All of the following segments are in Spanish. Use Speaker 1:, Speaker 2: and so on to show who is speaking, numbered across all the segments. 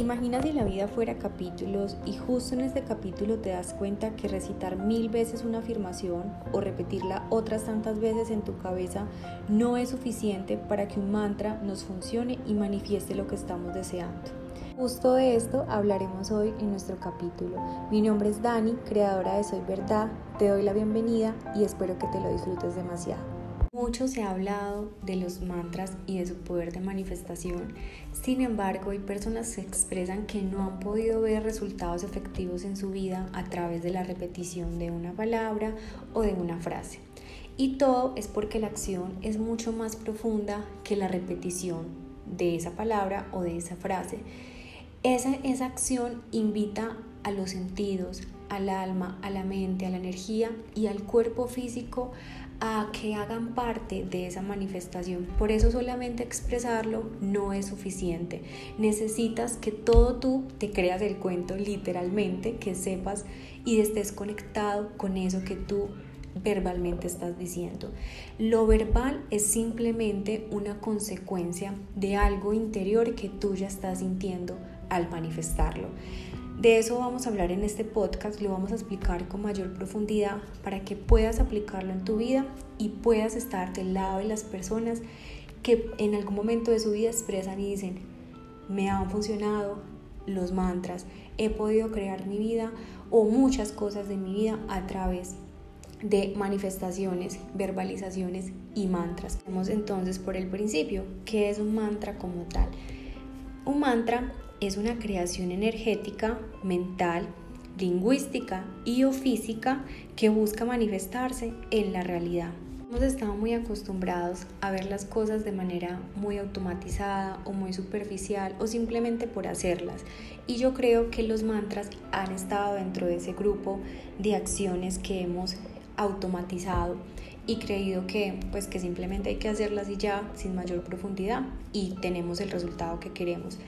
Speaker 1: Imagina si la vida fuera capítulos y justo en este capítulo te das cuenta que recitar mil veces una afirmación o repetirla otras tantas veces en tu cabeza no es suficiente para que un mantra nos funcione y manifieste lo que estamos deseando. Justo de esto hablaremos hoy en nuestro capítulo. Mi nombre es Dani, creadora de Soy Verdad. Te doy la bienvenida y espero que te lo disfrutes demasiado. Mucho se ha hablado de los mantras y de su poder de manifestación. Sin embargo, hay personas que expresan que no han podido ver resultados efectivos en su vida a través de la repetición de una palabra o de una frase. Y todo es porque la acción es mucho más profunda que la repetición de esa palabra o de esa frase. Esa, esa acción invita a los sentidos, al alma, a la mente, a la energía y al cuerpo físico que hagan parte de esa manifestación. Por eso solamente expresarlo no es suficiente. Necesitas que todo tú te creas el cuento literalmente, que sepas y estés conectado con eso que tú verbalmente estás diciendo. Lo verbal es simplemente una consecuencia de algo interior que tú ya estás sintiendo al manifestarlo. De eso vamos a hablar en este podcast, lo vamos a explicar con mayor profundidad para que puedas aplicarlo en tu vida y puedas estar del lado de las personas que en algún momento de su vida expresan y dicen, me han funcionado los mantras, he podido crear mi vida o muchas cosas de mi vida a través de manifestaciones, verbalizaciones y mantras. Vamos entonces por el principio, ¿qué es un mantra como tal? Un mantra es una creación energética, mental, lingüística y o física que busca manifestarse en la realidad. Hemos estado muy acostumbrados a ver las cosas de manera muy automatizada o muy superficial o simplemente por hacerlas. Y yo creo que los mantras han estado dentro de ese grupo de acciones que hemos automatizado y creído que pues que simplemente hay que hacerlas y ya sin mayor profundidad y tenemos el resultado que queremos.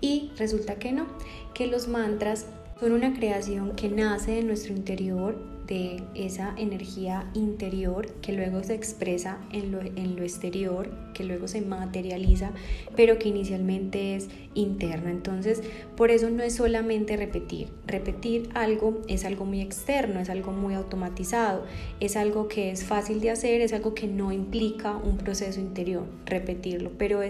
Speaker 1: Y resulta que no, que los mantras son una creación que nace de nuestro interior, de esa energía interior que luego se expresa en lo, exterior, que luego se materializa, pero que inicialmente es interna. Entonces, por eso no es solamente repetir. Repetir algo es algo muy externo, es algo muy automatizado, es algo que es fácil de hacer, es algo que no implica un proceso interior, repetirlo, pero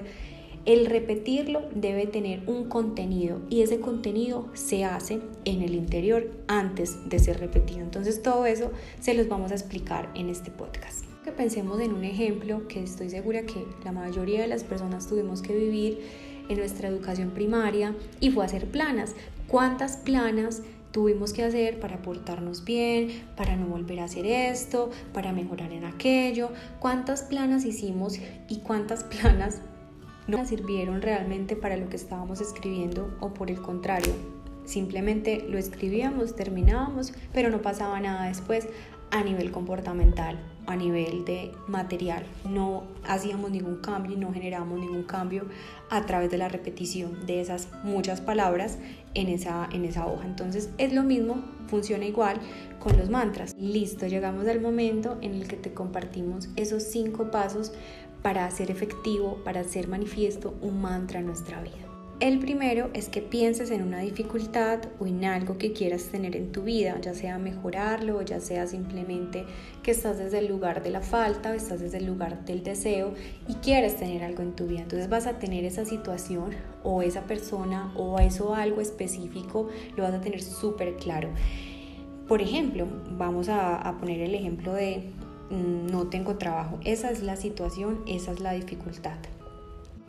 Speaker 1: el repetirlo debe tener un contenido y ese contenido se hace en el interior antes de ser repetido. Entonces todo eso se los vamos a explicar en este podcast. Que pensemos en un ejemplo que estoy segura que la mayoría de las personas tuvimos que vivir en nuestra educación primaria y fue hacer planas. ¿Cuántas planas tuvimos que hacer para portarnos bien, para no volver a hacer esto, para mejorar en aquello? ¿Cuántas planas hicimos y cuántas planas no sirvieron realmente para lo que estábamos escribiendo o por el contrario, simplemente lo escribíamos, terminábamos, pero no pasaba nada después a nivel comportamental, a nivel de material. No hacíamos ningún cambio y no generábamos ningún cambio a través de la repetición de esas muchas palabras en esa, en esa hoja. Entonces es lo mismo, funciona igual con los mantras. Listo, llegamos al momento en el que te compartimos esos cinco pasos para hacer efectivo, para hacer manifiesto un mantra en nuestra vida. El primero es que pienses en una dificultad o en algo que quieras tener en tu vida, ya sea mejorarlo ya sea simplemente que estás desde el lugar de la falta o estás desde el lugar del deseo y quieres tener algo en tu vida. Entonces vas a tener esa situación o esa persona o eso algo específico, lo vas a tener súper claro. Por ejemplo, vamos a, poner el ejemplo de no tengo trabajo. Esa es la situación, esa es la dificultad.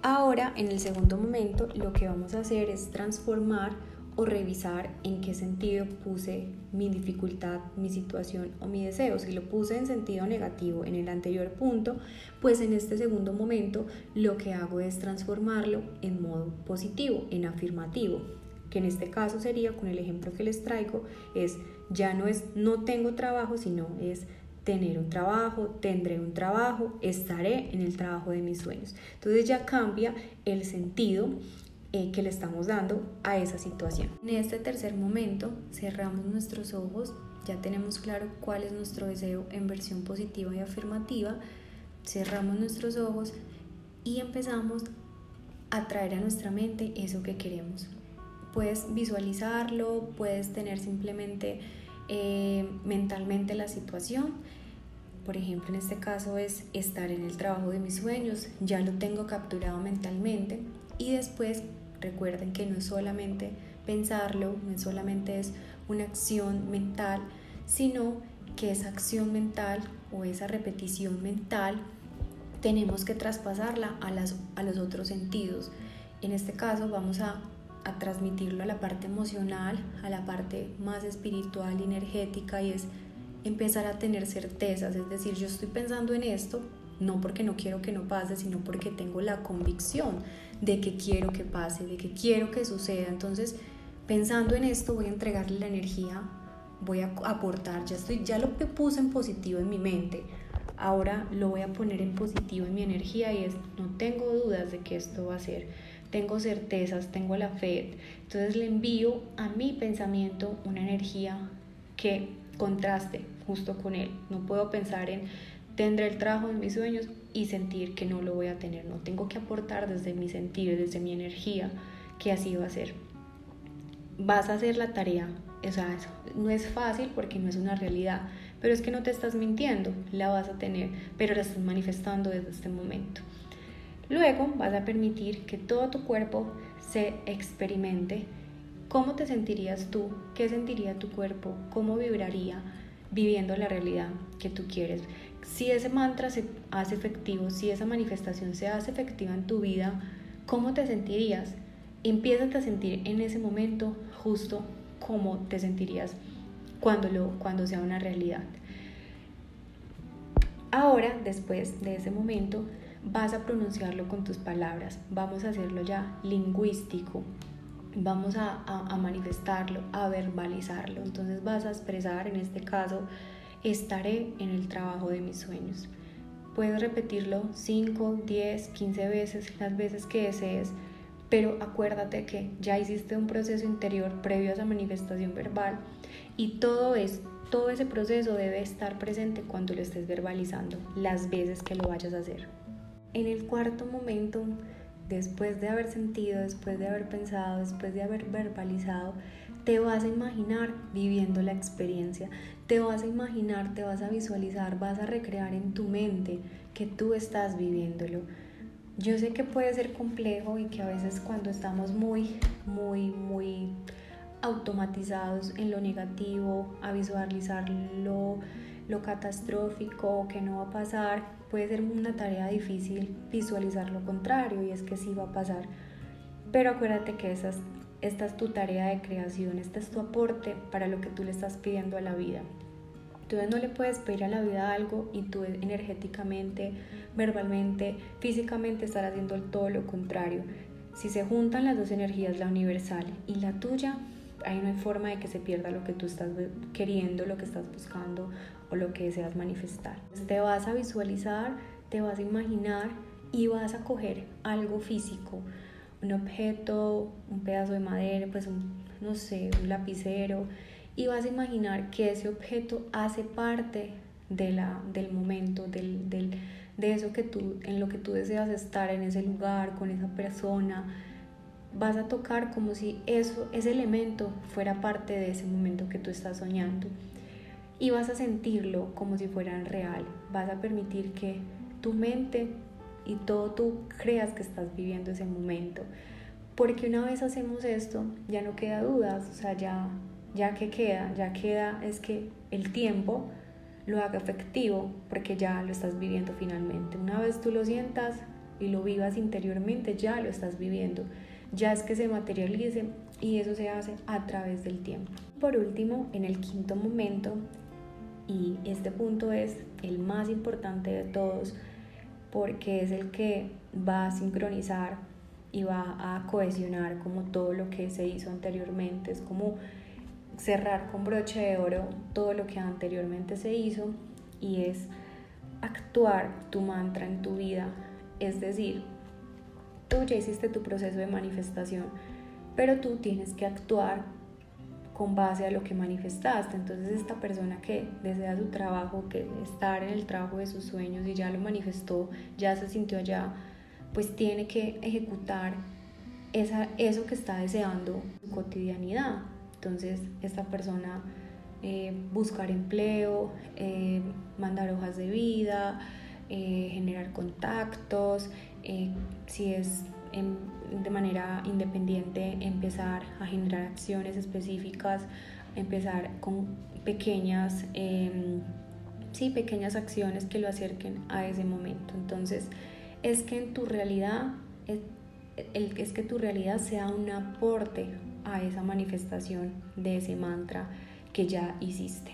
Speaker 1: Ahora, en el segundo momento, lo que vamos a hacer es transformar o revisar en qué sentido puse mi dificultad, mi situación o mi deseo. Si lo puse en sentido negativo en el anterior punto, pues en este segundo momento lo que hago es transformarlo en modo positivo, en afirmativo, que en este caso sería con el ejemplo que les traigo, es ya no es no tengo trabajo, sino es tener un trabajo, tendré un trabajo, estaré en el trabajo de mis sueños. Entonces ya cambia el sentido eh, que le estamos dando a esa situación. En este tercer momento cerramos nuestros ojos, ya tenemos claro cuál es nuestro deseo en versión positiva y afirmativa, cerramos nuestros ojos y empezamos a traer a nuestra mente eso que queremos. puedes visualizarlo, puedes tener simplemente eh, mentalmente la situación. Por ejemplo, en este caso es estar en el trabajo de mis sueños, ya lo tengo capturado mentalmente y después recuerden que no es solamente pensarlo, no solamente es una acción mental, sino que esa acción mental o esa repetición mental tenemos que traspasarla a, las, a los otros sentidos. En este caso vamos a, a transmitirlo a la parte emocional, a la parte más espiritual energética y es empezar a tener certezas, es decir, yo estoy pensando en esto, no porque no quiero que no pase, sino porque tengo la convicción de que quiero que pase, de que quiero que suceda. Entonces, pensando en esto, voy a entregarle la energía, voy a aportar, ya, estoy, ya lo puse en positivo en mi mente, ahora lo voy a poner en positivo en mi energía y es, no tengo dudas de que esto va a ser, tengo certezas, tengo la fe, entonces le envío a mi pensamiento una energía que contraste justo con él, no puedo pensar en tendré el trabajo de mis sueños y sentir que no lo voy a tener, no tengo que aportar desde mi sentir, desde mi energía, que así va a ser. Vas a hacer la tarea, o sea, no es fácil porque no es una realidad, pero es que no te estás mintiendo, la vas a tener, pero la estás manifestando desde este momento. Luego vas a permitir que todo tu cuerpo se experimente. ¿Cómo te sentirías tú? ¿Qué sentiría tu cuerpo? ¿Cómo vibraría viviendo la realidad que tú quieres? Si ese mantra se hace efectivo, si esa manifestación se hace efectiva en tu vida, ¿cómo te sentirías? Empieza a sentir en ese momento justo cómo te sentirías cuando, lo, cuando sea una realidad. Ahora, después de ese momento, vas a pronunciarlo con tus palabras. Vamos a hacerlo ya lingüístico. Vamos a, manifestarlo, a verbalizarlo. Entonces vas a expresar, en este caso, estaré en el trabajo de mis sueños. Puedes repetirlo 5, 10, 15 veces, las veces que desees, pero acuérdate que ya hiciste un proceso interior previo a esa manifestación verbal y todo es todo ese proceso debe estar presente cuando lo estés verbalizando, las veces que lo vayas a hacer. En el cuarto momento, después de haber sentido, después de haber pensado, después de haber verbalizado, te vas a imaginar viviendo la experiencia, te vas a imaginar, te vas a visualizar, vas a recrear en tu mente que tú estás viviéndolo. Yo sé que puede ser complejo y que a veces cuando estamos muy, muy, muy automatizados en lo negativo, a visualizar lo, lo catastrófico que no va a pasar, puede ser una tarea difícil visualizar lo contrario y es que sí va a pasar. Pero acuérdate que esa esta es tu tarea de creación, este es tu aporte para lo que tú le estás pidiendo a la vida. Entonces no le puedes pedir a la vida algo y tú energéticamente, verbalmente, físicamente estar haciendo todo lo contrario. Si se juntan las dos energías, la universal y la tuya, ahí no hay forma de que se pierda lo que tú estás queriendo, lo que estás buscando o lo que deseas manifestar. Te vas a visualizar, te vas a imaginar y vas a coger algo físico, un objeto, un pedazo de madera, pues no sé, un lapicero y vas a imaginar que ese objeto hace parte de la, del momento, del, del, de eso que tú, en lo que tú deseas estar en ese lugar, con esa persona, vas a tocar como si eso, ese elemento fuera parte de ese momento que tú estás soñando. Y vas a sentirlo como si fuera real. Vas a permitir que tu mente y todo tú creas que estás viviendo ese momento. Porque una vez hacemos esto, ya no queda dudas, o sea, ya, ya que queda, ya queda es que el tiempo lo haga efectivo, porque ya lo estás viviendo finalmente. Una vez tú lo sientas y lo vivas interiormente, ya lo estás viviendo ya es que se materialice y eso se hace a través del tiempo. Por último, en el quinto momento, y este punto es el más importante de todos porque es el que va a sincronizar y va a cohesionar como todo lo que se hizo anteriormente, es como cerrar con broche de oro todo lo que anteriormente se hizo y es actuar tu mantra en tu vida, es decir, tú ya hiciste tu proceso de manifestación, pero tú tienes que actuar con base a lo que manifestaste. Entonces esta persona que desea su trabajo, que estar en el trabajo de sus sueños y ya lo manifestó, ya se sintió allá, pues tiene que ejecutar esa, eso que está deseando en su cotidianidad. Entonces, esta persona eh, buscar empleo, eh, mandar hojas de vida, eh, generar contactos, si es de manera independiente, empezar a generar acciones específicas, empezar con pequeñas, em, sí, pequeñas acciones que lo acerquen a ese momento. Entonces, es que en tu realidad, es, es que tu realidad sea un aporte a esa manifestación de ese mantra que ya hiciste.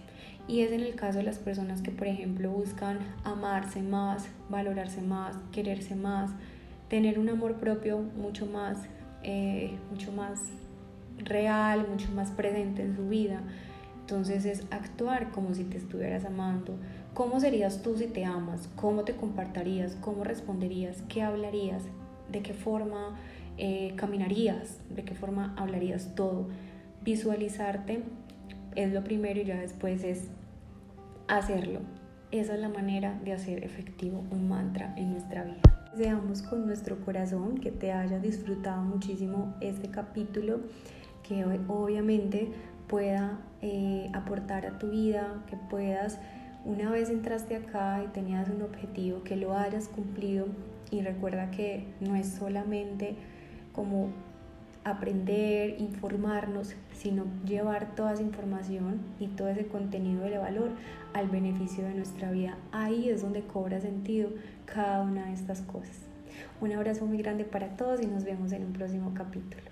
Speaker 1: Y es en el caso de las personas que, por ejemplo, buscan amarse más, valorarse más, quererse más, tener un amor propio mucho más, eh, mucho más real, mucho más presente en su vida. Entonces es actuar como si te estuvieras amando. ¿Cómo serías tú si te amas? ¿Cómo te compartirías? ¿Cómo responderías? ¿Qué hablarías? ¿De qué forma eh, caminarías? ¿De qué forma hablarías todo? Visualizarte es lo primero y ya después es hacerlo. Esa es la manera de hacer efectivo un mantra en nuestra vida. Deseamos con nuestro corazón que te hayas disfrutado muchísimo este capítulo, que obviamente pueda eh, aportar a tu vida, que puedas, una vez entraste acá y tenías un objetivo, que lo hayas cumplido. Y recuerda que no es solamente como aprender, informarnos, sino llevar toda esa información y todo ese contenido de valor al beneficio de nuestra vida. Ahí es donde cobra sentido cada una de estas cosas. Un abrazo muy grande para todos y nos vemos en un próximo capítulo.